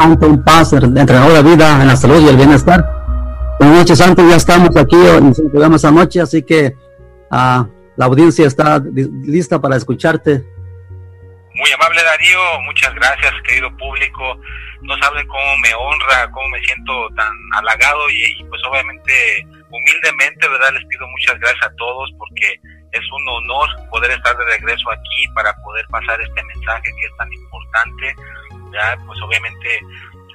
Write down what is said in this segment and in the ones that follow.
Anton Paz, entrenador de vida en la salud y el bienestar. Buenas noches, Anton, ya estamos aquí en el programa esta noche, así que uh, la audiencia está lista para escucharte. Muy amable Darío, muchas gracias querido público. No saben cómo me honra, cómo me siento tan halagado y, y pues obviamente humildemente, ¿verdad? Les pido muchas gracias a todos porque es un honor poder estar de regreso aquí para poder pasar este mensaje que es tan importante pues obviamente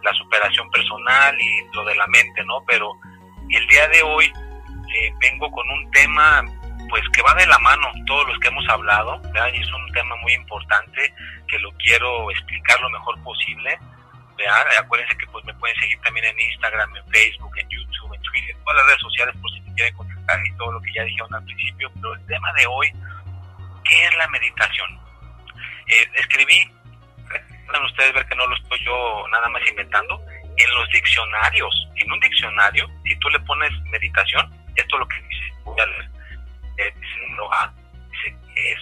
la superación personal y lo de la mente, ¿no? Pero el día de hoy eh, vengo con un tema pues que va de la mano todos los que hemos hablado, ¿verdad? Y es un tema muy importante que lo quiero explicar lo mejor posible, ¿verdad? Acuérdense que pues me pueden seguir también en Instagram, en Facebook, en YouTube, en Twitter, en todas las redes sociales por si me quieren contactar y todo lo que ya dijeron al principio, pero el tema de hoy, ¿qué es la meditación? Eh, escribí ustedes ver que no lo estoy yo nada más inventando, en los diccionarios, en un diccionario, si tú le pones meditación, esto es lo que dice, voy a leer, eh, dice que es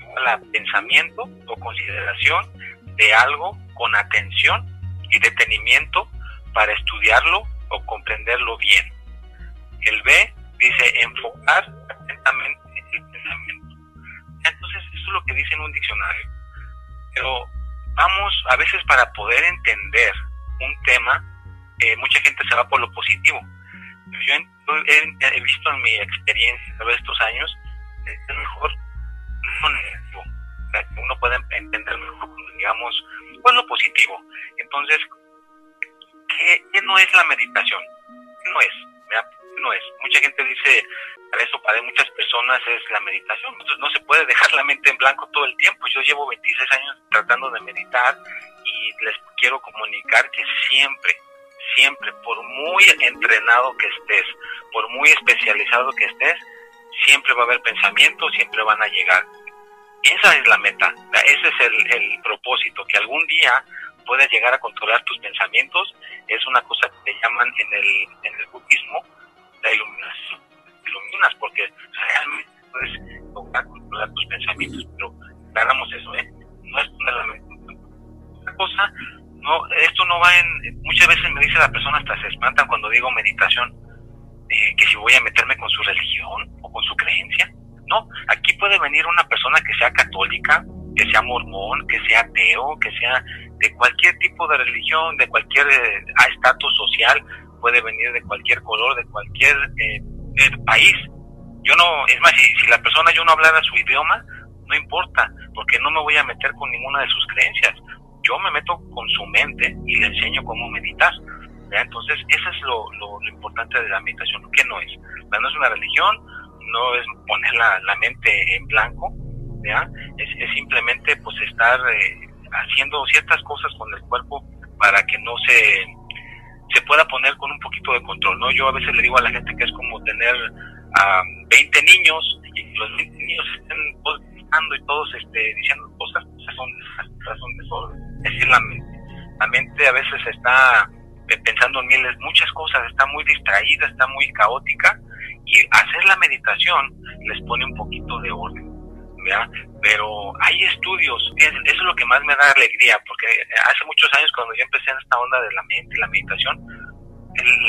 igual a pensamiento o consideración de algo con atención y detenimiento para estudiarlo o comprenderlo bien. El B dice enfocar atentamente el pensamiento. Entonces, eso es lo que dice en un diccionario. Pero vamos, a veces para poder entender un tema, eh, mucha gente se va por lo positivo. Yo he, visto en mi experiencia de estos años, es mejor lo negativo, uno puede entender mejor, digamos, pues lo positivo. Entonces, ¿qué, ¿qué, no es la meditación? ¿Qué no es? No es. Mucha gente dice, para eso para muchas personas es la meditación. Entonces no se puede dejar la mente en blanco todo el tiempo. Yo llevo 26 años tratando de meditar y les quiero comunicar que siempre, siempre, por muy entrenado que estés, por muy especializado que estés, siempre va a haber pensamientos, siempre van a llegar. Esa es la meta, ese es el, el propósito, que algún día puedas llegar a controlar tus pensamientos. Es una cosa que te llaman en el, en el budismo la iluminación iluminas, porque realmente puedes lograr controlar tus pensamientos, pero hagamos eso, ¿eh? No es una cosa, no, esto no va en, muchas veces me dice la persona hasta se espantan cuando digo meditación, eh, que si voy a meterme con su religión o con su creencia. No, aquí puede venir una persona que sea católica, que sea mormón, que sea ateo, que sea de cualquier tipo de religión, de cualquier eh, estatus social, puede venir de cualquier color, de cualquier eh, país. Yo no, es más, si, la persona yo no hablara su idioma, no importa, porque no me voy a meter con ninguna de sus creencias. Yo me meto con su mente y le enseño cómo meditar. Entonces, eso es lo, importante de la meditación, que no es. No es una religión, no es poner la, mente en blanco, Es, simplemente pues estar eh, haciendo ciertas cosas con el cuerpo para que no se se pueda poner con un poquito de control, ¿no? Yo a veces le digo a la gente que es como tener a 20 niños y los 20 niños estén todos gritando y todos este, diciendo cosas, esas son, son. Es decir, la mente, la mente a veces está pensando en miles, muchas cosas, está muy distraída, está muy caótica y hacer la meditación les pone un poquito de orden. ¿Verdad? Pero hay estudios, eso es lo que más me da alegría, porque hace muchos años cuando yo empecé en esta onda de la mente y la meditación,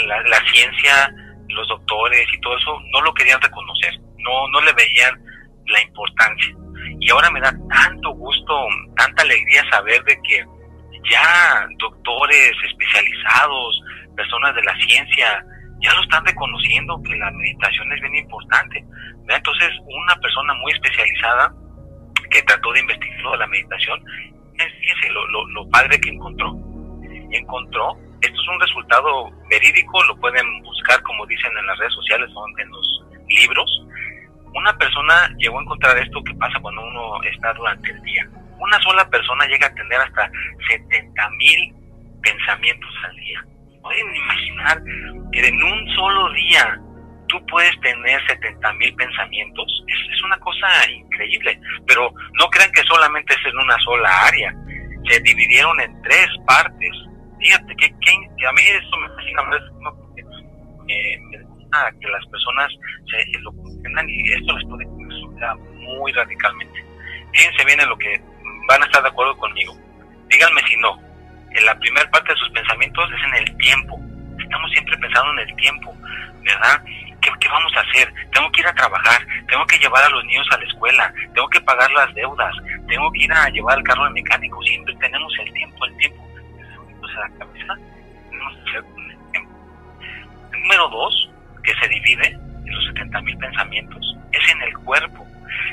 la, ciencia, los doctores y todo eso no lo querían reconocer, no, no le veían la importancia. Y ahora me da tanto gusto, tanta alegría saber de que ya doctores especializados, personas de la ciencia, ya lo están reconociendo que la meditación es bien importante. Entonces, una persona muy especializada que trató de investigar de la meditación, fíjense lo, lo, lo padre que encontró. Encontró, esto es un resultado verídico, lo pueden buscar como dicen en las redes sociales, son en los libros, una persona llegó a encontrar esto que pasa cuando uno está durante el día. Una sola persona llega a tener hasta 70 mil pensamientos al día. Pueden imaginar que en un solo día tú puedes tener 70 mil pensamientos. Es, es, una cosa increíble, pero no crean que solamente es en una sola área. Se dividieron en tres partes. Fíjate que, a mí eso me fascina me gusta que las personas se lo comprendan y esto les puede resultar muy radicalmente. Fíjense bien en lo que van a estar de acuerdo conmigo. Díganme si no. En la primera parte de sus pensamientos es en el tiempo. Estamos siempre pensando en el tiempo, ¿verdad? ¿Qué, vamos a hacer? Tengo que ir a trabajar, tengo que llevar a los niños a la escuela, tengo que pagar las deudas, tengo que ir a llevar el carro al mecánico. Siempre tenemos el tiempo, el tiempo. Entonces, la cabeza número dos, que se divide en los 70 mil pensamientos, es en el cuerpo.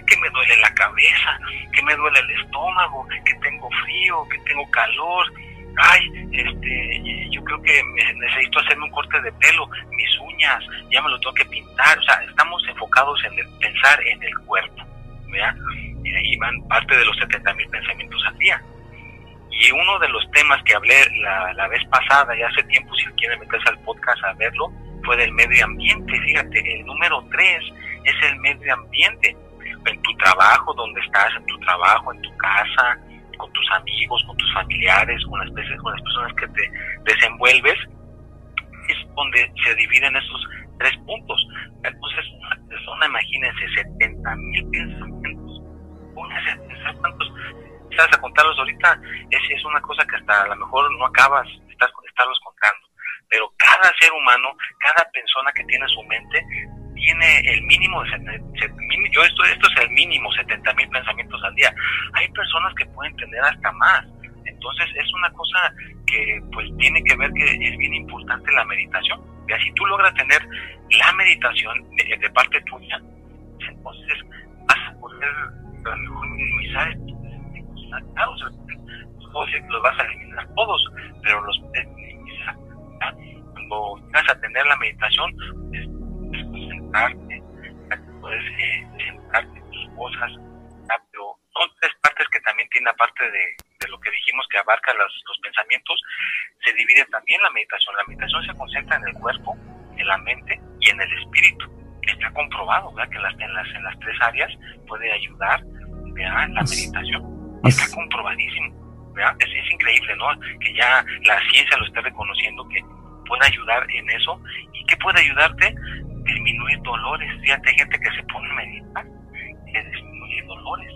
Que me duele la cabeza, que me duele el estómago, que tengo frío, que tengo calor, ay, este, yo creo que necesito hacerme un corte de pelo, mis uñas, ya me lo tengo que pintar, o sea, estamos enfocados en el pensar en el cuerpo, ¿verdad? Y ahí van parte de los 70 mil pensamientos al día. Y uno de los temas que hablé la, la vez pasada, ya hace tiempo, si quieren meterse al podcast a verlo, fue del medio ambiente. Fíjate, el número tres es el medio ambiente. En tu trabajo, donde estás, en tu trabajo, en tu casa, con tus amigos, con tus familiares, con las, con las personas que te desenvuelves, es donde se dividen esos tres puntos. Entonces, una persona, imagínense, 70 mil pensamientos. Pónganse a pensar cuántos. Estás a contarlos ahorita, es, es una cosa que hasta a lo mejor no acabas de estarlos contando. Pero cada ser humano, cada persona que tiene su mente, tiene el mínimo, yo esto, esto es el mínimo, 70 mil pensamientos al día. Hay personas que pueden tener hasta más. Entonces es una cosa que pues tiene que ver que es bien importante la meditación. Y así tú logras tener la meditación de, parte tuya, entonces vas a poder minimizar estos los vas a eliminar todos, pero los minimizar. Cuando vas a tener la meditación, sentarte, puedes eh, sentarte en tus cosas, pero son tres partes que también tiene aparte de, de lo que dijimos que abarca los, los, pensamientos, se divide también la meditación. La meditación se concentra en el cuerpo, en la mente y en el espíritu. Está comprobado ¿verdad? que en las, en, las, en las tres áreas puede ayudar ¿verdad? la meditación. Está comprobadísimo. Es, es increíble, ¿no? Que ya la ciencia lo esté reconociendo que puede ayudar en eso. ¿Y qué puede ayudarte? Disminuir dolores. Fíjate, hay gente que se pone a meditar y le disminuye dolores.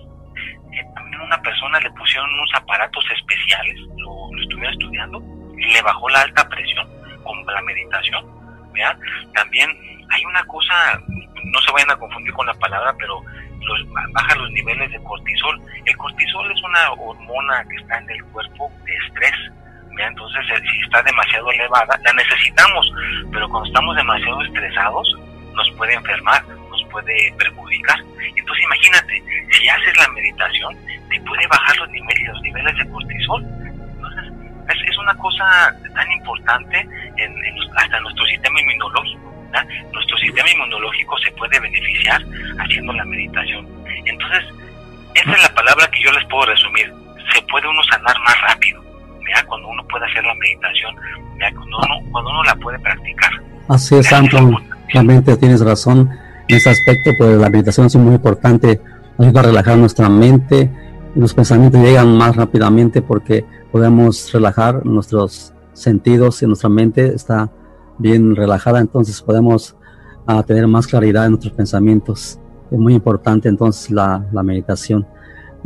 Eh, también una persona le pusieron unos aparatos especiales, lo, lo estuvieron estudiando, y le bajó la alta presión con la meditación. ¿vean? También hay una cosa, no se vayan a confundir con la palabra, pero los, baja los niveles de cortisol. El cortisol es una hormona que está en el cuerpo de estrés entonces, eh, si está demasiado elevada, la necesitamos, pero cuando estamos demasiado estresados, nos puede enfermar, nos puede perjudicar. Entonces, imagínate, si haces la meditación, te puede bajar los niveles, los niveles de cortisol. Entonces, es, una cosa tan importante en, hasta nuestro sistema inmunológico. Nuestro sistema inmunológico se puede beneficiar haciendo la meditación. Entonces, esa es la palabra que yo les puedo resumir. Se puede uno sanar más rápido cuando uno puede hacer la meditación, cuando, uno, cuando uno la puede practicar. Así es, Anton, realmente tienes razón en ese aspecto, pues la meditación es muy importante, ayuda a relajar nuestra mente, los pensamientos llegan más rápidamente porque podemos relajar nuestros sentidos y nuestra mente está bien relajada, entonces podemos ah, tener más claridad en nuestros pensamientos. Es muy importante entonces la, la meditación.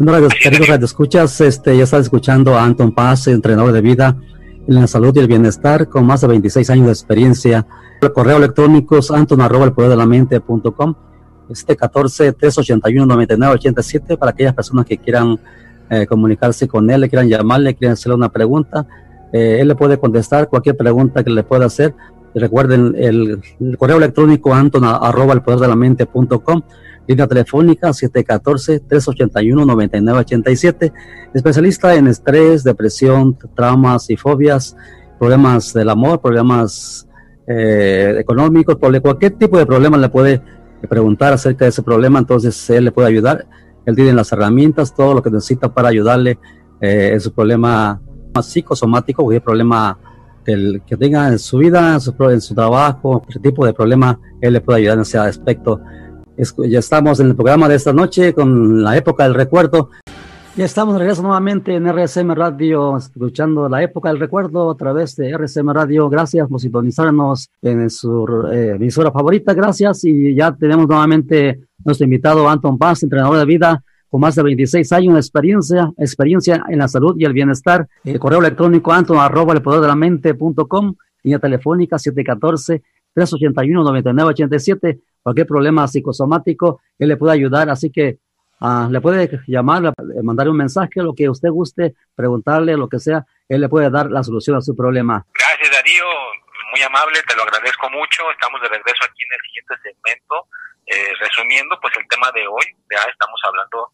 Bueno, queridos escuchas, este, ya estás escuchando a Anton Paz, entrenador de vida en la salud y el bienestar, con más de 26 años de experiencia. El correo electrónico es anton arroba el poder de la mente punto com, este 14 381 99 87 para aquellas personas que quieran eh, comunicarse con él, le quieran llamarle, quieran hacerle una pregunta. Eh, él le puede contestar cualquier pregunta que le pueda hacer. Recuerden el, correo electrónico anton arroba el poder de la mente punto com Línea telefónica 714-381-9987. Especialista en estrés, depresión, traumas y fobias, problemas del amor, problemas eh, económicos, cualquier tipo de problema le puede preguntar acerca de ese problema, entonces él le puede ayudar. Él tiene las herramientas, todo lo que necesita para ayudarle eh, en su problema psicosomático, cualquier problema que, tenga en su vida, en su, trabajo, ese tipo de problema, él le puede ayudar en ese aspecto. Ya estamos en el programa de esta noche con la época del recuerdo. Ya estamos de regreso nuevamente en RSM Radio, escuchando la época del recuerdo a través de RSM Radio. Gracias por sintonizarnos en su eh, emisora favorita. Gracias. Y ya tenemos nuevamente nuestro invitado Anton Paz, entrenador de vida con más de 26 años de experiencia, experiencia en la salud y el bienestar. El correo electrónico anton arroba el poder de la mente punto com, línea telefónica 714 381 9987. Cualquier problema psicosomático, él le puede ayudar. Así que Ah, le puede llamar, mandar un mensaje, lo que usted guste, preguntarle, lo que sea, él le puede dar la solución a su problema. Gracias Darío, muy amable, te lo agradezco mucho. Estamos de regreso aquí en el siguiente segmento. Eh, resumiendo, pues el tema de hoy, ya estamos hablando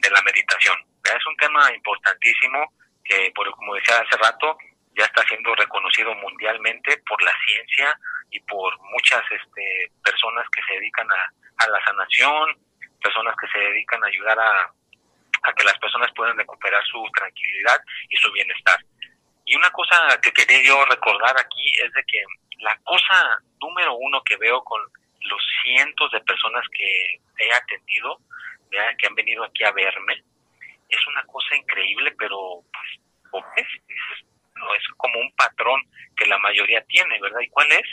de la meditación. Es un tema importantísimo que, por, como decía hace rato, ya está siendo reconocido mundialmente por la ciencia y por muchas este, personas que se dedican a, a la sanación, personas que se dedican a ayudar a, que las personas puedan recuperar su tranquilidad y su bienestar. Y una cosa que quería yo recordar aquí es de que la cosa número uno que veo con los cientos de personas que he atendido, que han venido aquí a verme, es una cosa increíble, pero pues es, no, es como un patrón que la mayoría tiene, ¿verdad? ¿Y cuál es?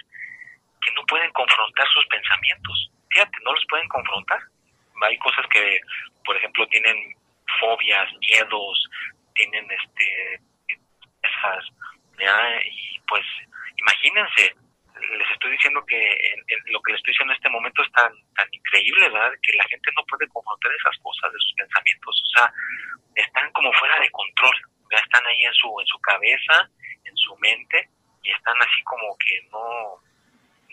Que no pueden confrontar sus pensamientos. Fíjate, no los pueden confrontar hay cosas que, por ejemplo, tienen fobias, miedos, tienen este esas, y pues imagínense, les estoy diciendo que lo que les estoy diciendo en este momento es tan, tan increíble, ¿verdad? Que la gente no puede confrontar esas cosas de sus pensamientos, o sea, están como fuera de control, están ahí en su, en su cabeza, en su mente, y están así como que no,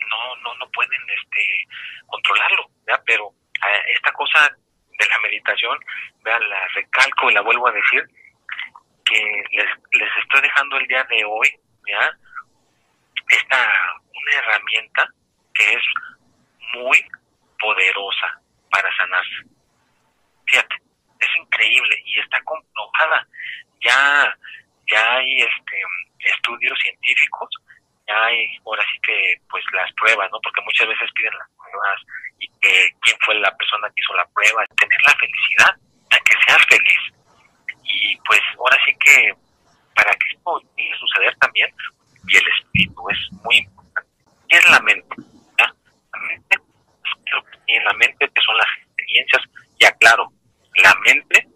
no, no, no pueden este controlarlo, ¿ya? Pero esta cosa de la meditación, vean, la recalco y la vuelvo a decir, que les, les estoy dejando el día de hoy. Esta, una herramienta que es muy poderosa para sanarse. Fíjate, es increíble y está comprobada. Ya, ya hay este estudios científicos, ya hay ahora sí que pues las pruebas, ¿no? Porque muchas veces piden las pruebas y que quién fue la persona que hizo la prueba, tener la felicidad, a que seas feliz. Y pues ahora sí que para que esto pueda suceder también, y el espíritu es muy importante. ¿Qué es la mente? La mente, y en la mente que son las experiencias, ya claro, la mente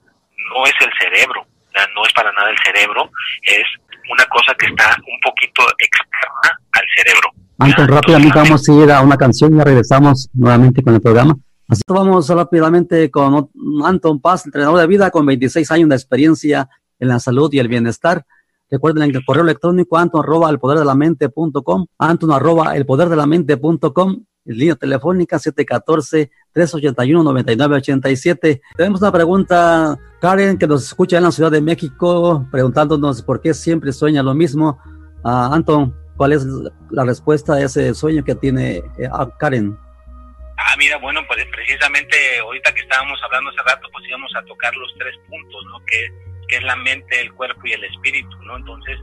no es el cerebro, no es para nada el cerebro, es una cosa que está un poquito externa al cerebro. Anton, rápidamente vamos a ir a una canción y regresamos nuevamente con el programa. Así vamos rápidamente con Anton Paz, entrenador de vida con 26 años de experiencia en la salud y el bienestar. Recuerden el correo electrónico anton arroba el poder de la mente punto com, anton arroba el poder de la mente punto com, línea telefónica 714-381-9987. Tenemos una pregunta, Karen, que nos escucha en la Ciudad de México, preguntándonos por qué siempre sueña lo mismo. Uh, Anton, ¿Cuál es la respuesta a ese sueño que tiene eh, Karen? Ah, mira, bueno, pues precisamente ahorita que estábamos hablando hace rato, pues íbamos a tocar los tres puntos, ¿no? Que, que es la mente, el cuerpo y el espíritu, ¿no? Entonces,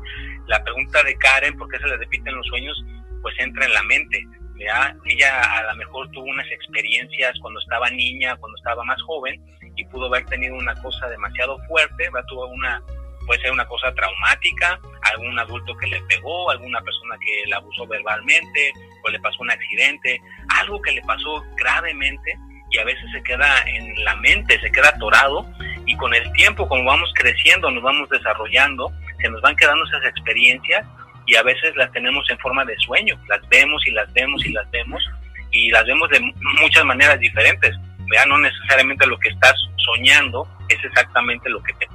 la pregunta de Karen, ¿por qué se le repiten los sueños? Pues entra en la mente. ¿Ya? Ella a lo mejor tuvo unas experiencias cuando estaba niña, cuando estaba más joven, y pudo haber tenido una cosa demasiado fuerte, ¿va? tuvo una puede ser una cosa traumática, algún adulto que le pegó, alguna persona que la abusó verbalmente, o le pasó un accidente, algo que le pasó gravemente y a veces se queda en la mente, se queda atorado y con el tiempo, como vamos creciendo, nos vamos desarrollando, se nos van quedando esas experiencias y a veces las tenemos en forma de sueño, las vemos y las vemos y las vemos y las vemos de muchas maneras diferentes. Vean, no necesariamente lo que estás soñando es exactamente lo que te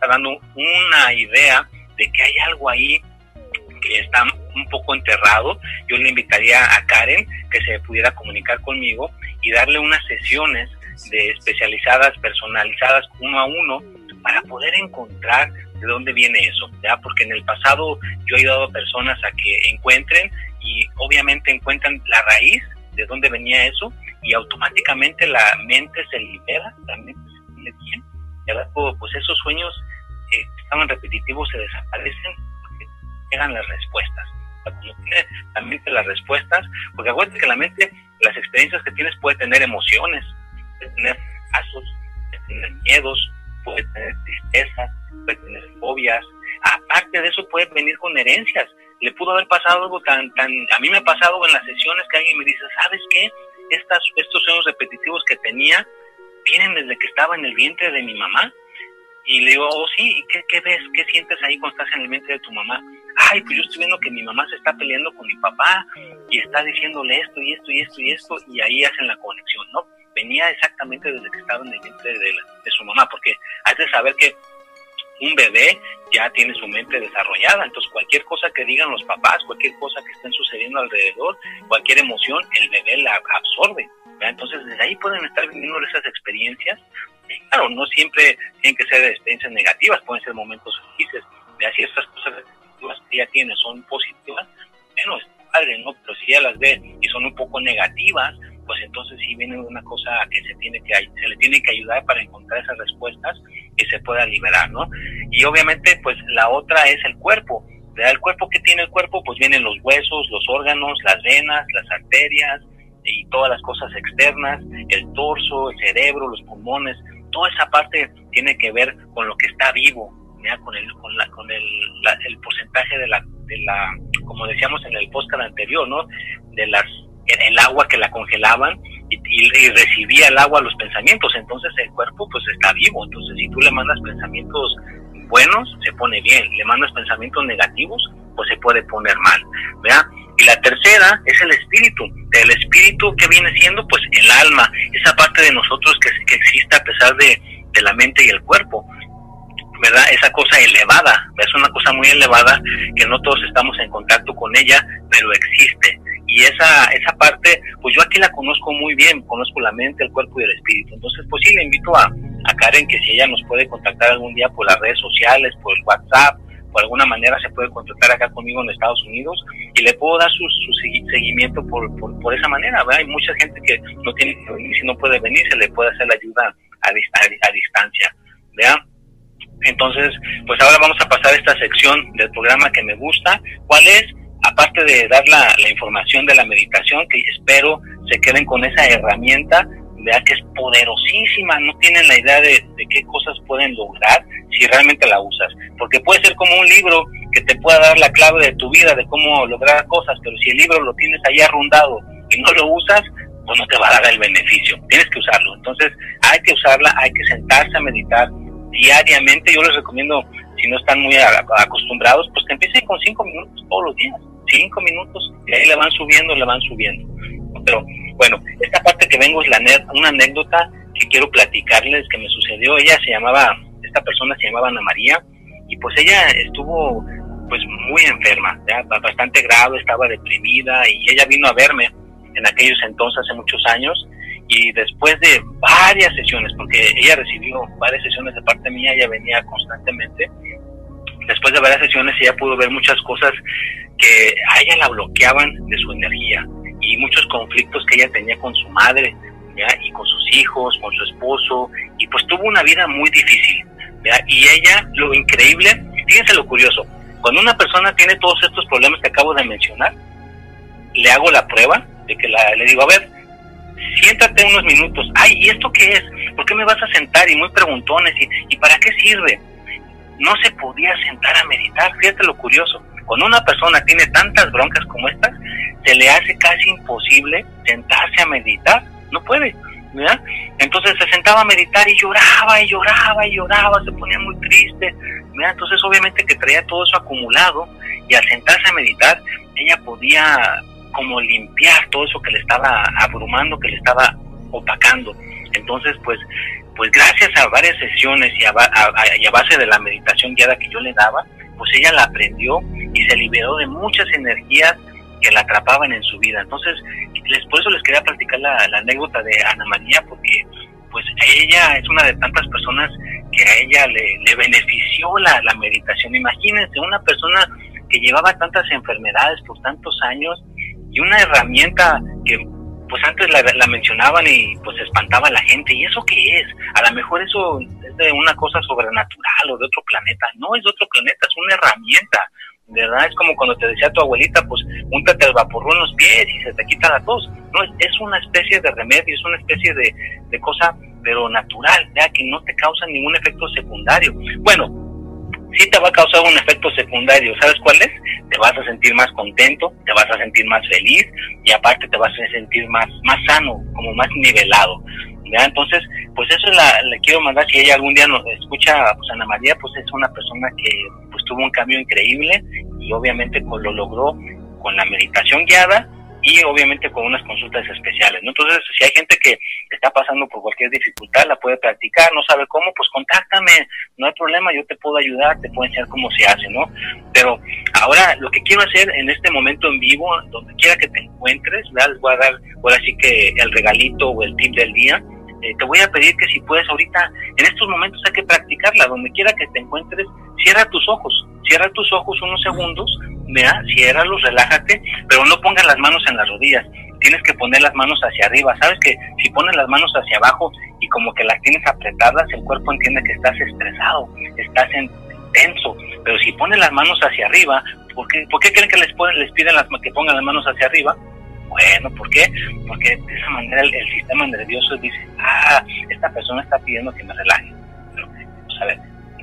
está dando una idea de que hay algo ahí que está un poco enterrado. Yo le invitaría a Karen que se pudiera comunicar conmigo y darle unas sesiones de especializadas, personalizadas uno a uno para poder encontrar de dónde viene eso, ¿ya? Porque en el pasado yo he ayudado a personas a que encuentren y obviamente encuentran la raíz de dónde venía eso y automáticamente la mente se libera, también bien, pues esos sueños que estaban repetitivos se desaparecen porque eran las respuestas. La mente las respuestas, porque acuérdate que la mente, las experiencias que tienes puede tener emociones, puede tener casos, puede tener miedos, puede tener tristeza, puede tener fobias. Aparte de eso puede venir con herencias. Le pudo haber pasado algo tan, tan, a mí me ha pasado en las sesiones que alguien me dice, ¿sabes qué? Estas, estos sueños repetitivos que tenía vienen desde que estaba en el vientre de mi mamá. Y le digo, oh sí, ¿qué, ¿qué ves? ¿Qué sientes ahí cuando estás en el vientre de tu mamá? Ay, pues yo estoy viendo que mi mamá se está peleando con mi papá y está diciéndole esto y esto y esto y esto y ahí hacen la conexión, ¿no? Venía exactamente desde que estaba en el vientre de, de su mamá, porque hay de saber que un bebé ya tiene su mente desarrollada, entonces cualquier cosa que digan los papás, cualquier cosa que estén sucediendo alrededor, cualquier emoción, el bebé la absorbe. Entonces desde ahí pueden estar viviendo esas experiencias. claro, no siempre tienen que ser experiencias negativas, pueden ser momentos felices. de Si estas cosas que ella tiene son positivas, bueno, es padre, ¿no? Pero si ella las ve y son un poco negativas, pues entonces sí viene una cosa que se tiene que se le tiene que ayudar para encontrar esas respuestas que se pueda liberar, ¿no? Y obviamente pues la otra es el cuerpo. El cuerpo que tiene el cuerpo pues vienen los huesos, los órganos, las venas, las arterias y todas las cosas externas, el torso, el cerebro, los pulmones, toda esa parte tiene que ver con lo que está vivo, ¿ya? con el con la con el, el porcentaje de la de la como decíamos en el podcast anterior, ¿no? De las el agua que la congelaban y, recibía el agua los pensamientos, entonces el cuerpo pues está vivo, entonces si tú le mandas pensamientos buenos, se pone bien, le mandas pensamientos negativos, pues se puede poner mal, ¿vea? Y la tercera es el espíritu, el espíritu que viene siendo pues el alma, esa parte de nosotros que, que existe a pesar de, de la mente y el cuerpo, ¿verdad? Esa cosa elevada, es una cosa muy elevada que no todos estamos en contacto con ella, pero existe y esa, esa parte, pues yo aquí la conozco muy bien, conozco la mente, el cuerpo y el espíritu. Entonces, pues sí, le invito a, a Karen que si ella nos puede contactar algún día por las redes sociales, por el WhatsApp, por alguna manera se puede contactar acá conmigo en Estados Unidos y le puedo dar su, su seguimiento por, por, esa manera. ¿verdad? Hay mucha gente que no tiene que venir, si no puede venir, se le puede hacer la ayuda a, a, distancia. ¿verdad? Entonces, pues ahora vamos a pasar a esta sección del programa que me gusta. ¿Cuál es? Aparte de dar la, información de la meditación, que espero se queden con esa herramienta, vea que es poderosísima, no tienen la idea de, qué cosas pueden lograr si realmente la usas, porque puede ser como un libro que te pueda dar la clave de tu vida, de cómo lograr cosas, pero si el libro lo tienes ahí arrundado y no lo usas, pues no te va a dar el beneficio, tienes que usarlo, entonces hay que usarla, hay que sentarse a meditar diariamente, yo les recomiendo si no están muy acostumbrados, pues que empiecen con cinco minutos todos los días, cinco minutos, y ahí le van subiendo, le van subiendo. Pero bueno, esta parte que vengo es la una anécdota que quiero platicarles que me sucedió. Ella se llamaba, esta persona se llamaba Ana María, y pues ella estuvo pues muy enferma, bastante grave, estaba deprimida, y ella vino a verme en aquellos entonces, hace muchos años, y después de varias sesiones, porque ella recibió varias sesiones de parte mía, ella venía constantemente, después de varias sesiones ella pudo ver muchas cosas que a ella la bloqueaban de su energía y muchos conflictos que ella tenía con su madre ¿ya? y con sus hijos, con su esposo, y pues tuvo una vida muy difícil. Y ella, lo increíble, fíjense lo curioso, cuando una persona tiene todos estos problemas que acabo de mencionar, le hago la prueba de que la, le digo, a ver, siéntate unos minutos. Ay, ¿y esto qué es? ¿Por qué me vas a sentar? Y muy preguntones. ¿Y, ¿y para qué sirve? No se podía sentar a meditar. Fíjate lo curioso. Cuando una persona tiene tantas broncas como estas, se le hace casi imposible sentarse a meditar. No puede. ¿verdad? Entonces se sentaba a meditar y lloraba y lloraba y lloraba, se ponía muy triste. ¿verdad? Entonces obviamente que traía todo eso acumulado y al sentarse a meditar, ella podía como limpiar todo eso que le estaba abrumando, que le estaba opacando. Entonces, pues, pues gracias a varias sesiones y a, base de la meditación guiada que yo le daba, pues ella la aprendió y se liberó de muchas energías que la atrapaban en su vida. Entonces, les, por eso les quería platicar la, anécdota de Ana María, porque pues ella es una de tantas personas que a ella le, le benefició la, la meditación. Imagínense, una persona que llevaba tantas enfermedades por tantos años y una herramienta que pues antes la, la, mencionaban y pues espantaba a la gente. ¿Y eso qué es? A lo mejor eso es de una cosa sobrenatural o de otro planeta. No es de otro planeta, es una herramienta. ¿Verdad? Es como cuando te decía tu abuelita, pues úntate el vaporru en los pies y se te quita la tos. No, es una especie de remedio, es una especie de, de cosa, pero natural, que no te causa ningún efecto secundario. Bueno, sí te va a causar un efecto secundario. ¿Sabes cuál es? Te vas a sentir más contento, te vas a sentir más feliz y aparte te vas a sentir más, más sano, como más nivelado. ¿Ya? Entonces, pues eso la, le quiero mandar, si ella algún día nos escucha, pues Ana María, pues es una persona que pues tuvo un cambio increíble y obviamente pues lo logró con la meditación guiada y obviamente con unas consultas especiales. ¿no? Entonces, si hay gente que está pasando por cualquier dificultad, la puede practicar, no sabe cómo, pues contáctame, no hay problema, yo te puedo ayudar, te puedo enseñar cómo se hace, ¿no? Pero ahora lo que quiero hacer en este momento en vivo, donde quiera que te encuentres, les voy a dar, ahora sí que el regalito o el tip del día, eh, te voy a pedir que si puedes ahorita, en estos momentos hay que practicarla, donde quiera que te encuentres, cierra tus ojos, cierra tus ojos unos segundos, vea, ciérralos, relájate, pero no pongas las manos en las rodillas, tienes que poner las manos hacia arriba, sabes que si pones las manos hacia abajo y como que las tienes apretadas, el cuerpo entiende que estás estresado, estás en tenso, pero si pones las manos hacia arriba, ¿por qué, ¿por creen que les, les piden las, que pongan las manos hacia arriba? Bueno, ¿por qué? Porque de esa manera el, sistema nervioso dice, ah, esta persona está pidiendo que me relaje. Pero, pues, a ver,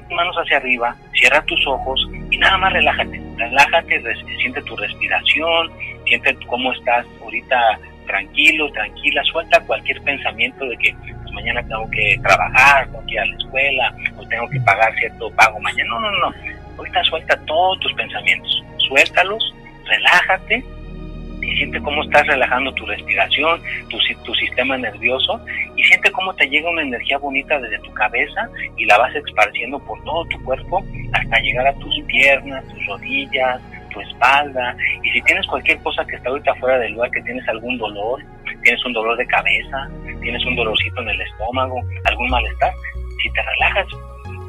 manos hacia arriba, cierra tus ojos y nada más relájate. Relájate, siente tu respiración, siente cómo estás ahorita tranquilo, tranquila, suelta cualquier pensamiento de que pues, mañana tengo que trabajar, tengo que ir a la escuela, o tengo que pagar cierto pago mañana. No, no, no. Ahorita suelta todos tus pensamientos, suéltalos, relájate y siente cómo estás relajando tu respiración, tu, tu sistema nervioso y siente cómo te llega una energía bonita desde tu cabeza y la vas esparciendo por todo tu cuerpo hasta llegar a tus piernas, tus rodillas, tu espalda. Y si tienes cualquier cosa que está ahorita fuera del lugar, que tienes algún dolor, tienes un dolor de cabeza, tienes un dolorcito en el estómago, algún malestar, si te relajas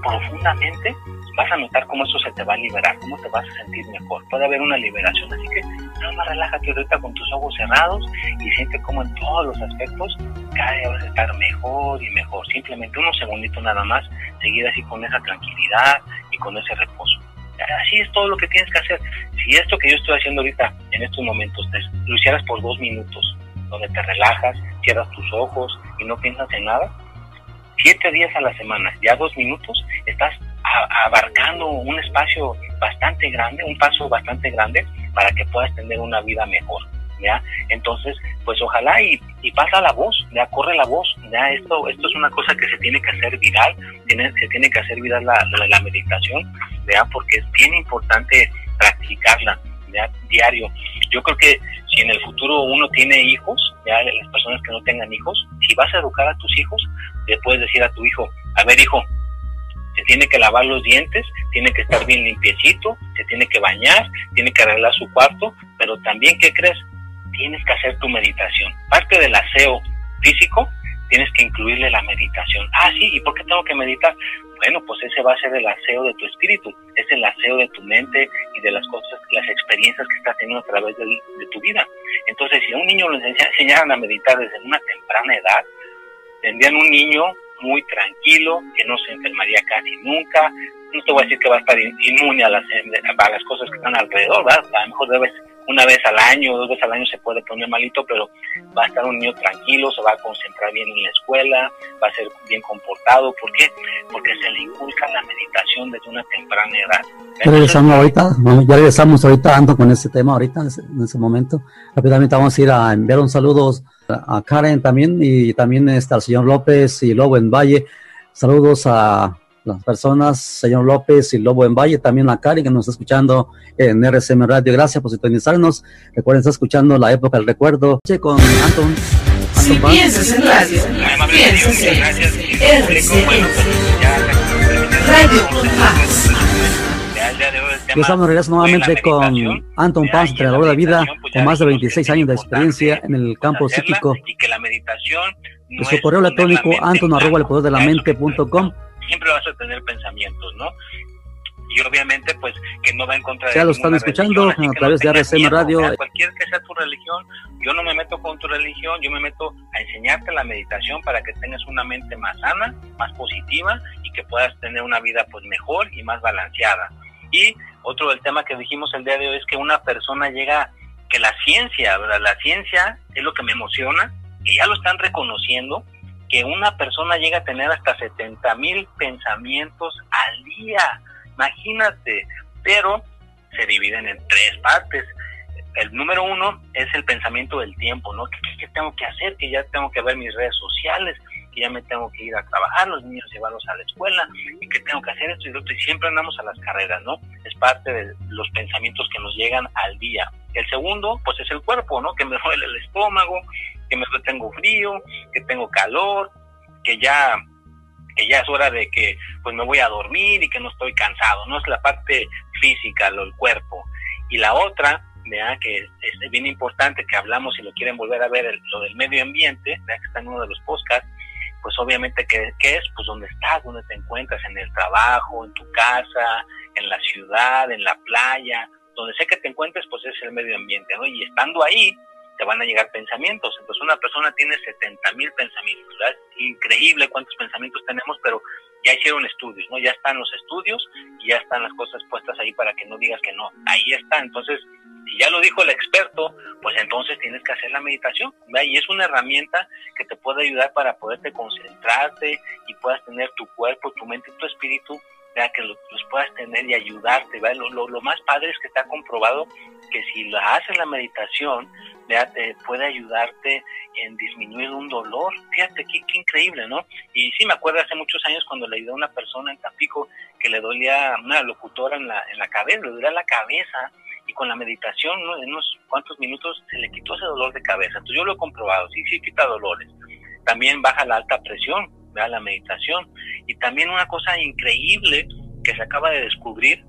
profundamente, vas a notar cómo eso se te va a liberar, cómo te vas a sentir mejor. Puede haber una liberación, así que nada más relájate ahorita con tus ojos cerrados y siente cómo en todos los aspectos cada día vas a estar mejor y mejor. Simplemente unos segunditos nada más, seguir así con esa tranquilidad y con ese reposo. Así es todo lo que tienes que hacer. Si esto que yo estoy haciendo ahorita, en estos momentos, te lo hicieras por dos minutos, donde te relajas, cierras tus ojos y no piensas en nada, siete días a la semana, ya dos minutos, estás abarcando un espacio bastante grande, un paso bastante grande para que puedas tener una vida mejor. ¿Ya? Entonces, pues ojalá y, y, pasa la voz, ya corre la voz, ya esto, esto es una cosa que se tiene que hacer viral, tiene, se tiene que hacer viral la, la, meditación, ¿ya? porque es bien importante practicarla ¿ya? diario. Yo creo que si en el futuro uno tiene hijos, ya las personas que no tengan hijos, si vas a educar a tus hijos, le puedes decir a tu hijo, a ver hijo, se tiene que lavar los dientes, tiene que estar bien limpiecito, se tiene que bañar, tiene que arreglar su cuarto, pero también, ¿qué crees? Tienes que hacer tu meditación. Parte del aseo físico, tienes que incluirle la meditación. Ah, sí, ¿y por qué tengo que meditar? Bueno, pues ese va a ser el aseo de tu espíritu, es el aseo de tu mente y de las cosas, las experiencias que estás teniendo a través de, tu vida. Entonces, si a un niño lo enseñaran a meditar desde una temprana edad, tendrían un niño muy tranquilo, que no se enfermaría casi nunca. No te voy a decir que va a estar inmune a las, a las cosas que están alrededor, ¿verdad? A lo mejor debes una vez al año, dos veces al año se puede poner malito, pero va a estar un niño tranquilo, se va a concentrar bien en la escuela, va a ser bien comportado. ¿Por qué? Porque se le inculca la meditación desde una temprana edad. Ya regresamos ahorita, ya regresamos ahorita, ando con este tema ahorita, en ese, momento. Rápidamente vamos a ir a enviar un saludo a Karen también y también está el señor López y Lobo en Valle. Saludos a las personas, señor López y Lobo en Valle, también a Karen que nos está escuchando en RCM Radio. Gracias por sintonizarnos. Recuerden, está escuchando la época del recuerdo con Anton. si piensas en radio, piensas en RCM. Radio Paz. Y estamos de regreso nuevamente con Anton Paz, entrenador de vida, con más de 26 años de experiencia en el campo psíquico. De su correo electrónico anton arroba el poder de la mente punto com siempre vas a tener pensamientos, ¿no? y obviamente pues que no va en contra de Ya lo están escuchando a través de RCM Radio. cualquier que sea tu religión, yo no me meto con tu religión, yo me meto a enseñarte la meditación para que tengas una mente más sana, más positiva y que puedas tener una vida pues mejor y más balanceada. Y otro del tema que dijimos el día de hoy es que una persona llega, que la ciencia, ¿verdad? La ciencia es lo que me emociona, que ya lo están reconociendo, que una persona llega a tener hasta 70 mil pensamientos al día. Imagínate, pero se dividen en tres partes. El número uno es el pensamiento del tiempo, ¿no? ¿Qué, tengo que hacer? Que ya tengo que ver mis redes sociales, que ya me tengo que ir a trabajar, los niños llevarlos a la escuela, y que tengo que hacer esto y lo otro. Y siempre andamos a las carreras, ¿no? Es parte de los pensamientos que nos llegan al día. El segundo, pues es el cuerpo, ¿no? Que me duele el estómago, que me tengo frío, que tengo calor, que ya que ya es hora de que pues me voy a dormir y que no estoy cansado, no es la parte física, lo, el cuerpo. Y la otra, vea que es, bien importante que hablamos, si lo quieren volver a ver, lo del medio ambiente, vea que está en uno de los podcasts, pues obviamente que, es pues donde estás, donde te encuentras, en el trabajo, en tu casa, en la ciudad, en la playa, donde sé que te encuentres, pues es el medio ambiente, ¿no? Y estando ahí, te van a llegar pensamientos. Entonces una persona tiene 70 mil pensamientos. ¿verdad? Increíble cuántos pensamientos tenemos, pero ya hicieron estudios, ¿no? Ya están los estudios y ya están las cosas puestas ahí para que no digas que no. Ahí está. Entonces, si ya lo dijo el experto, pues entonces tienes que hacer la meditación. ¿verdad? Y es una herramienta que te puede ayudar para poderte concentrarte y puedas tener tu cuerpo, tu mente y tu espíritu que los, puedas tener y ayudarte. Lo, lo, más padre es que está comprobado que si la haces la meditación, te puede ayudarte en disminuir un dolor. Fíjate qué, qué, increíble, ¿no? Y sí me acuerdo hace muchos años cuando le ayudé a una persona en Tampico que le dolía una locutora en la, en la cabeza, le dolía la cabeza con la meditación en unos cuantos minutos se le quitó ese dolor de cabeza. Entonces yo lo he comprobado, sí, sí quita dolores. También baja la alta presión, la meditación. Y también una cosa increíble que se acaba de descubrir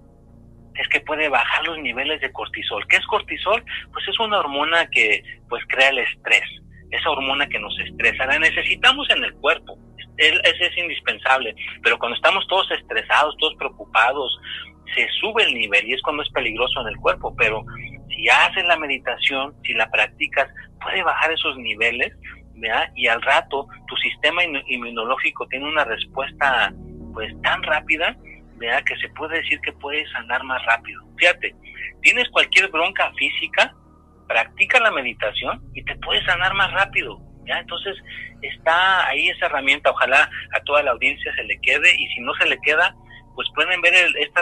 es que puede bajar los niveles de cortisol. ¿Qué es cortisol? Pues es una hormona que pues crea el estrés, esa hormona que nos estresa. La necesitamos en el cuerpo, ese es indispensable, pero cuando estamos todos estresados, todos preocupados, se sube el nivel y es cuando es peligroso en el cuerpo, pero si haces la meditación, si la practicas, puede bajar esos niveles y al rato tu sistema inmunológico tiene una respuesta pues tan rápida ¿vea? que se puede decir que puedes sanar más rápido. Fíjate, tienes cualquier bronca física, practica la meditación y te puedes sanar más rápido. ¿ya? Entonces está ahí esa herramienta, ojalá a toda la audiencia se le quede y si no se le queda, pues pueden ver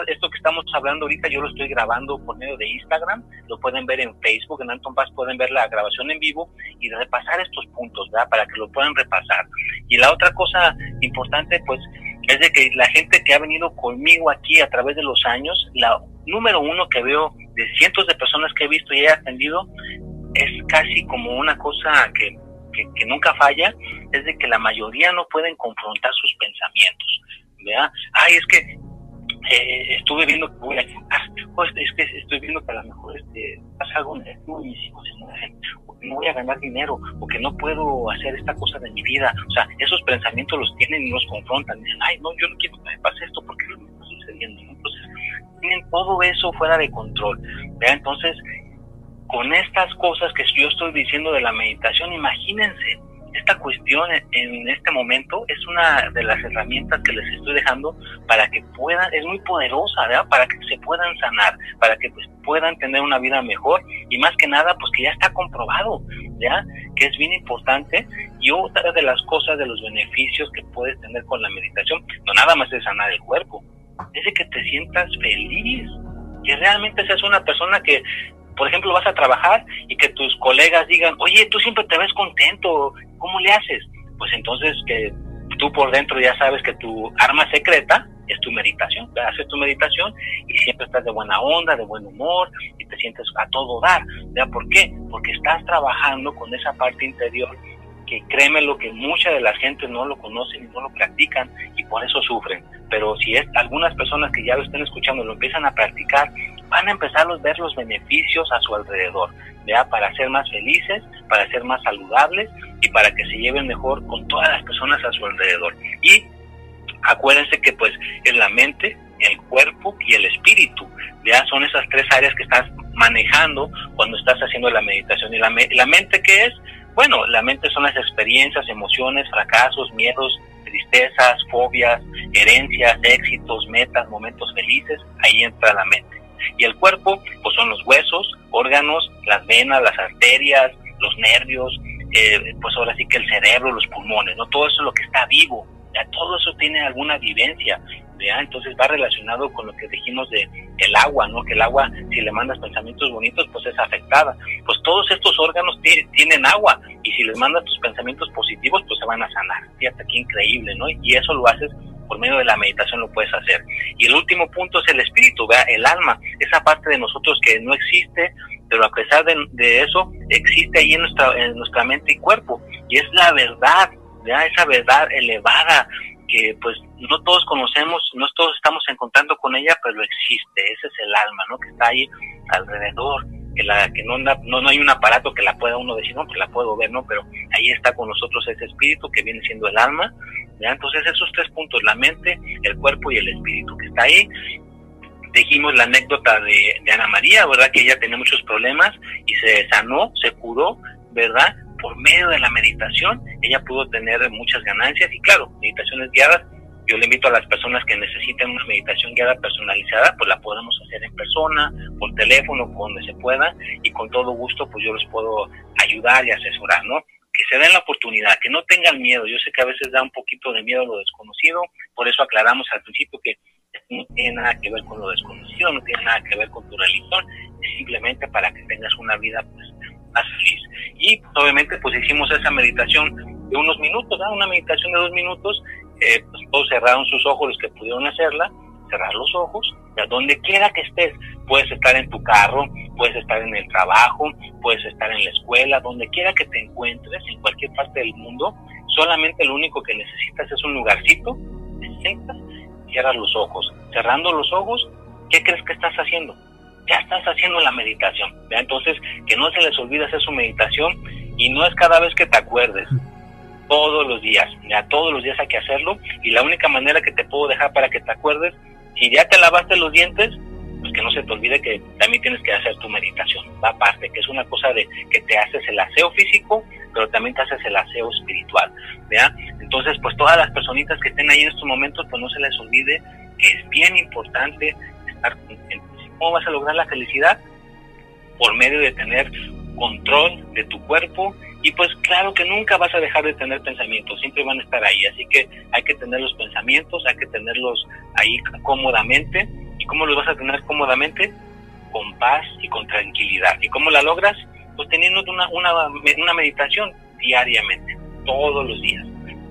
esto que estamos hablando ahorita, yo lo estoy grabando por medio de Instagram, lo pueden ver en Facebook, en Anton Paz pueden ver la grabación en vivo y repasar estos puntos, ¿verdad? Para que lo puedan repasar. Y la otra cosa importante, pues, es de que la gente que ha venido conmigo aquí a través de los años, la número uno que veo de cientos de personas que he visto y he atendido, es casi como una cosa que nunca falla, es de que la mayoría no pueden confrontar sus pensamientos. ¿verdad? Ay, es que eh, estuve viendo que voy a pues es que estoy viendo que a lo mejor este, pasa algo negativo y mis hijos o que no voy a ganar dinero, o que no puedo hacer esta cosa de mi vida. O sea, esos pensamientos los tienen y los confrontan. Dicen, ay, no, yo no quiero que me pase esto porque me está sucediendo. Entonces, tienen todo eso fuera de control. ¿verdad? Entonces, con estas cosas que yo estoy diciendo de la meditación, imagínense, esta cuestión en este momento es una de las herramientas que les estoy dejando para que puedan, es muy poderosa. Para que se puedan sanar, para que pues, puedan tener una vida mejor y más que nada, pues que ya está comprobado, ¿ya? Que es bien importante y otra de las cosas, de los beneficios que puedes tener con la meditación, no nada más es sanar el cuerpo, es de que te sientas feliz, que realmente seas una persona que por ejemplo, vas a trabajar y que tus colegas digan, oye, tú siempre te ves contento, ¿cómo le haces? Pues entonces que tú por dentro ya sabes que tu arma secreta es tu meditación, haces tu meditación y siempre estás de buena onda, de buen humor y te sientes a todo dar. ¿Por qué? Porque estás trabajando con esa parte interior que créeme lo que mucha de la gente no lo conocen y no lo practican y por eso sufren. Pero si es algunas personas que ya lo estén escuchando lo empiezan a practicar, van a empezar a ver los beneficios a su alrededor, ¿ya? para ser más felices, para ser más saludables y para que se lleven mejor con todas las personas a su alrededor. Y acuérdense que pues es la mente, el cuerpo y el espíritu. Ya son esas tres áreas que estás manejando cuando estás haciendo la meditación. ¿Y la, la mente qué es? Bueno, la mente son las experiencias, emociones, fracasos, miedos, tristezas, fobias, herencias, éxitos, metas, momentos felices. Ahí entra la mente. Y el cuerpo, pues son los huesos, órganos, las venas, las arterias, los nervios, eh, pues ahora sí que el cerebro, los pulmones, ¿no? Todo eso es lo que está vivo, ya todo eso tiene alguna vivencia, ¿ya? Entonces va relacionado con lo que dijimos de el agua, ¿no? Que el agua, si le mandas pensamientos bonitos, pues es afectada. Pues todos estos órganos tienen agua y si les mandas tus pensamientos positivos, pues se van a sanar. Fíjate qué increíble, ¿no? Y eso lo haces por medio de la meditación lo puedes hacer. Y el último punto es el espíritu, vea, el alma, esa parte de nosotros que no existe, pero a pesar de, eso, existe ahí en nuestra, en nuestra mente y cuerpo. Y es la verdad, ¿ya? esa verdad elevada que pues no todos conocemos, no todos estamos encontrando con ella, pero existe, ese es el alma, ¿no? Que está ahí alrededor, que la que no, no, no hay un aparato que la pueda uno decir, no, pues la puedo ver, ¿no? Pero ahí está con nosotros ese espíritu que viene siendo el alma, ¿ya? Entonces esos tres puntos, la mente, el cuerpo y el espíritu que está ahí, dijimos la anécdota de, Ana María, ¿verdad? Que ella tenía muchos problemas y se sanó, se curó, ¿verdad? Por medio de la meditación, ella pudo tener muchas ganancias y claro, meditaciones guiadas. Yo le invito a las personas que necesiten una meditación guiada personalizada, pues la podemos hacer en persona, por teléfono, donde se pueda, y con todo gusto, pues yo les puedo ayudar y asesorar, ¿no? que se den la oportunidad, que no tengan miedo. Yo sé que a veces da un poquito de miedo lo desconocido, por eso aclaramos al principio que no tiene nada que ver con lo desconocido, no tiene nada que ver con tu religión, es simplemente para que tengas una vida pues, más feliz. Y obviamente pues hicimos esa meditación de unos minutos, una meditación de dos minutos, eh, pues, todos cerraron sus ojos los que pudieron hacerla, cerrar los ojos, a donde quiera que estés, puedes estar en tu carro, puedes estar en el trabajo, puedes estar en la escuela, donde quiera que te encuentres, en cualquier parte del mundo, solamente lo único que necesitas es un lugarcito, sientas cierras los ojos. Cerrando los ojos, ¿qué crees que estás haciendo? Ya estás haciendo la meditación. Entonces, que no se les olvide hacer su meditación y no es cada vez que te acuerdes, todos los días. Ya todos los días hay que hacerlo y la única manera que te puedo dejar para que te acuerdes, si ya te lavaste los dientes, pues que no se te olvide que también tienes que hacer tu meditación. Va aparte, que es una cosa de que te haces el aseo físico, pero también te haces el aseo espiritual. ¿ya? Entonces, pues todas las personitas que estén ahí en estos momentos, pues no se les olvide que es bien importante estar ¿Cómo vas a lograr la felicidad? Por medio de tener control de tu cuerpo y pues claro que nunca vas a dejar de tener pensamientos, siempre van a estar ahí, así que hay que tener los pensamientos, hay que tenerlos ahí cómodamente. ¿Y cómo los vas a tener cómodamente? Con paz y con tranquilidad. ¿Y cómo la logras? Pues teniendo una, una, una meditación diariamente, todos los días.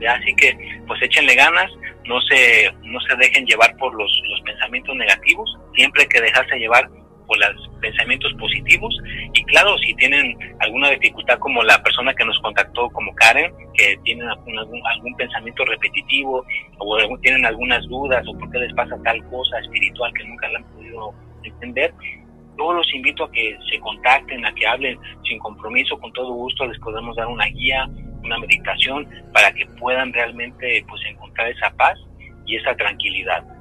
Así que pues échenle ganas, no se, no se dejen llevar por los, los pensamientos negativos, siempre hay que dejarse llevar por los pensamientos positivos y claro, si tienen alguna dificultad como la persona que nos contactó como Karen, que tienen algún, pensamiento repetitivo o tienen algunas dudas o por qué les pasa tal cosa espiritual que nunca la han podido entender, yo los invito a que se contacten, a que hablen sin compromiso, con todo gusto les podemos dar una guía, una meditación para que puedan realmente pues encontrar esa paz y esa tranquilidad.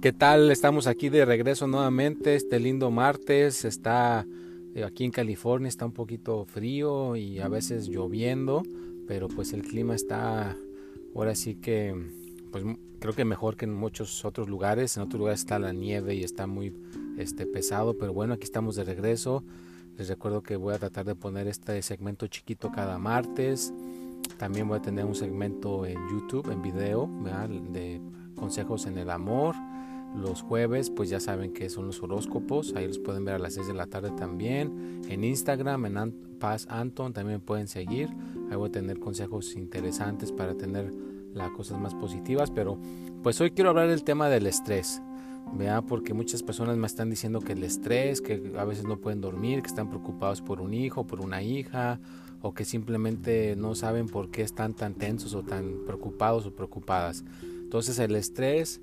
¿Qué tal? Estamos aquí de regreso nuevamente este lindo martes. Está eh, aquí en California, está un poquito frío y a veces lloviendo, pero pues el clima está ahora sí que pues creo que mejor que en muchos otros lugares. En otros lugares está la nieve y está muy este, pesado, pero bueno, aquí estamos de regreso. Les recuerdo que voy a tratar de poner este segmento chiquito cada martes. También voy a tener un segmento en YouTube, en video, de consejos en el amor. Los jueves, pues ya saben que son los horóscopos, ahí los pueden ver a las 6 de la tarde también. En Instagram, en Paz Anton, también pueden seguir. Ahí voy a tener consejos interesantes para tener las cosas más positivas, pero pues hoy quiero hablar del tema del estrés. Vea, porque muchas personas me están diciendo que el estrés, que a veces no pueden dormir, que están preocupados por un hijo, por una hija, o que simplemente no saben por qué están tan tensos o tan preocupados o preocupadas. Entonces el estrés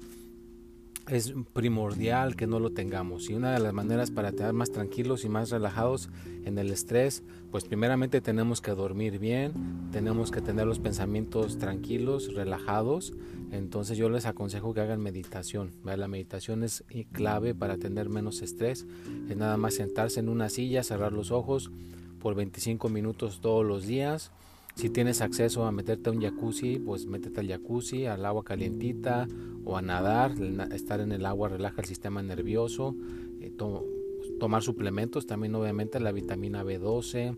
es primordial que no lo tengamos. Y una de las maneras para estar más tranquilos y más relajados en el estrés pues primeramente tenemos que dormir bien tenemos que tener los pensamientos tranquilos relajados. Entonces yo les aconsejo que hagan meditación la meditación es clave para tener menos estrés es nada más sentarse en una silla cerrar los ojos por 25 minutos todos los días si tienes acceso a meterte a un jacuzzi, pues métete al jacuzzi, al agua calientita o a nadar. Estar en el agua relaja el sistema nervioso. Eh, tomar suplementos, también obviamente la vitamina B12.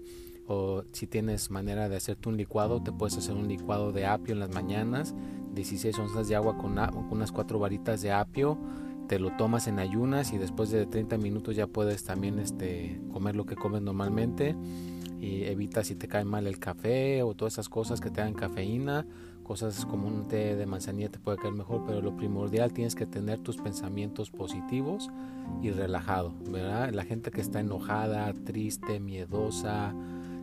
O si tienes manera de hacerte un licuado, te puedes hacer un licuado de apio en las mañanas. 16 onzas de agua con, unas 4 varitas de apio te lo tomas en ayunas y después de 30 minutos ya puedes también este, comer lo que comes normalmente y evita si te cae mal el café o todas esas cosas que te dan cafeína, cosas como un té de manzanilla te puede caer mejor, pero lo primordial tienes que tener tus pensamientos positivos y relajado, ¿verdad? La gente que está enojada, triste, miedosa,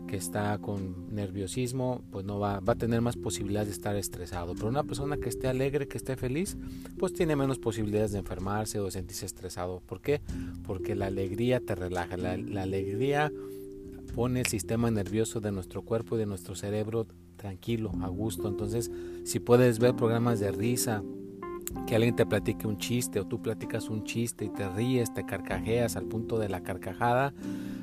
que está con nerviosismo, pues no va, va a tener más posibilidades de estar estresado. Pero una persona que esté alegre, que esté feliz, pues tiene menos posibilidades de enfermarse o de sentirse estresado. ¿Por qué? Porque la alegría te relaja, la, la alegría pone el sistema nervioso de nuestro cuerpo y de nuestro cerebro tranquilo, a gusto. Entonces, si puedes ver programas de risa, que alguien te platique un chiste o tú platicas un chiste y te ríes, te carcajeas al punto de la carcajada,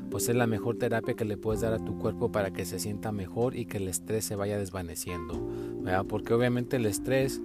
pues es la mejor terapia que le puedes dar a tu cuerpo para que se sienta mejor y que el estrés se vaya desvaneciendo. Porque obviamente el estrés,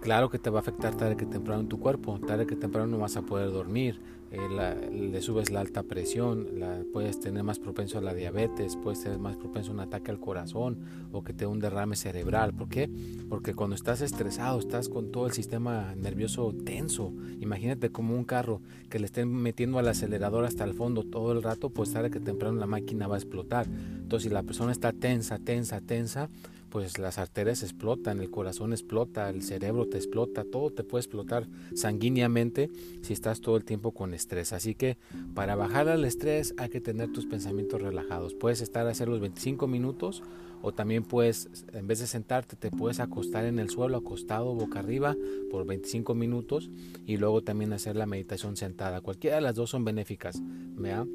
claro que te va a afectar tarde que temprano en tu cuerpo, tarde que temprano no vas a poder dormir, eh, le subes la alta presión, la, puedes tener más propenso a la diabetes, puedes ser más propenso a un ataque al corazón o que te dé un derrame cerebral. ¿Por qué? Porque cuando estás estresado, estás con todo el sistema nervioso tenso. Imagínate como un carro que le estén metiendo al acelerador hasta el fondo todo el rato, pues tarde que temprano la máquina va a explotar. Entonces, si la persona está tensa, tensa, tensa, pues las arterias explotan, el corazón explota, el cerebro te explota, todo te puede explotar sanguíneamente si estás todo el tiempo con estrés. Así que para bajar al estrés hay que tener tus pensamientos relajados. Puedes estar a hacer los 25 minutos o también puedes, en vez de sentarte, te puedes acostar en el suelo, acostado, boca arriba, por 25 minutos y luego también hacer la meditación sentada. Cualquiera de las dos son benéficas. ¿vea?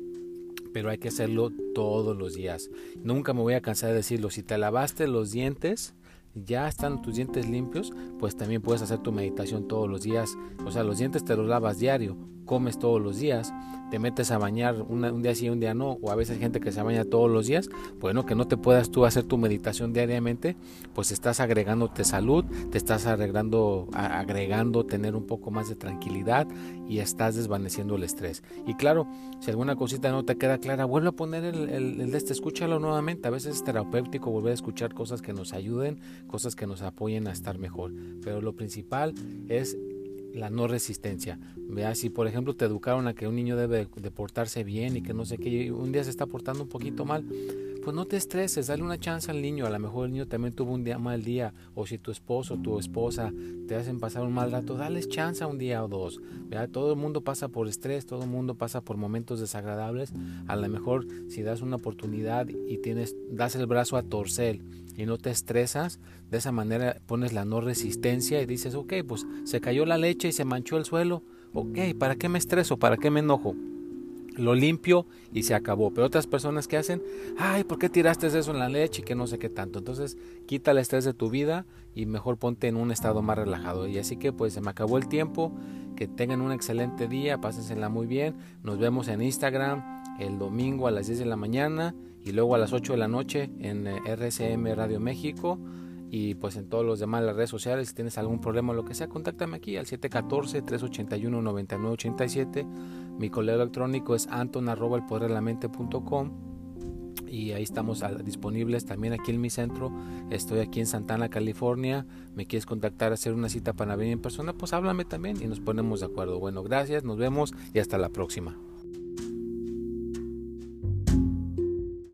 Pero hay que hacerlo todos los días. Nunca me voy a cansar de decirlo, si te lavaste los dientes, ya están tus dientes limpios, pues también puedes hacer tu meditación todos los días. O sea, los dientes te los lavas diario, comes todos los días, te metes a bañar un día sí, un día no, o a veces gente que se baña todos los días, bueno, que no te puedas tú hacer tu meditación diariamente, pues estás agregándote salud, te estás agregando, agregando tener un poco más de tranquilidad y estás desvaneciendo el estrés. Y claro, si alguna cosita no te queda clara, vuelve a poner el, el, de este, escúchalo nuevamente, a veces es terapéutico volver a escuchar cosas que nos ayuden, cosas que nos apoyen a estar mejor, pero lo principal es la no resistencia. Vea, si por ejemplo te educaron a que un niño debe de portarse bien y que no sé qué, un día se está portando un poquito mal, pues no te estreses, dale una chance al niño. A lo mejor el niño también tuvo un día mal día, o si tu esposo o tu esposa te hacen pasar un mal rato, dales chance un día o dos. Vea, todo el mundo pasa por estrés, todo el mundo pasa por momentos desagradables. A lo mejor si das una oportunidad y tienes, das el brazo a torcer y no te estresas, de esa manera pones la no resistencia y dices, ok, pues se cayó la leche y se manchó el suelo, ok, ¿para qué me estreso? ¿Para qué me enojo? Lo limpio y se acabó. Pero otras personas que hacen, ay, ¿por qué tiraste eso en la leche y que no sé qué tanto? Entonces, quita el estrés de tu vida y mejor ponte en un estado más relajado. Y así que pues se me acabó el tiempo. Que tengan un excelente día, pásensela muy bien. Nos vemos en Instagram el domingo a las 10 de la mañana y luego a las 8 de la noche en eh, RCM Radio México y pues en todos los demás las redes sociales. Si tienes algún problema o lo que sea, contáctame aquí al 714-381-9987. Mi correo electrónico es anton y ahí estamos disponibles también aquí en mi centro. Estoy aquí en Santana, California. Me quieres contactar, hacer una cita para venir en persona, pues háblame también y nos ponemos de acuerdo. Bueno, gracias, nos vemos y hasta la próxima.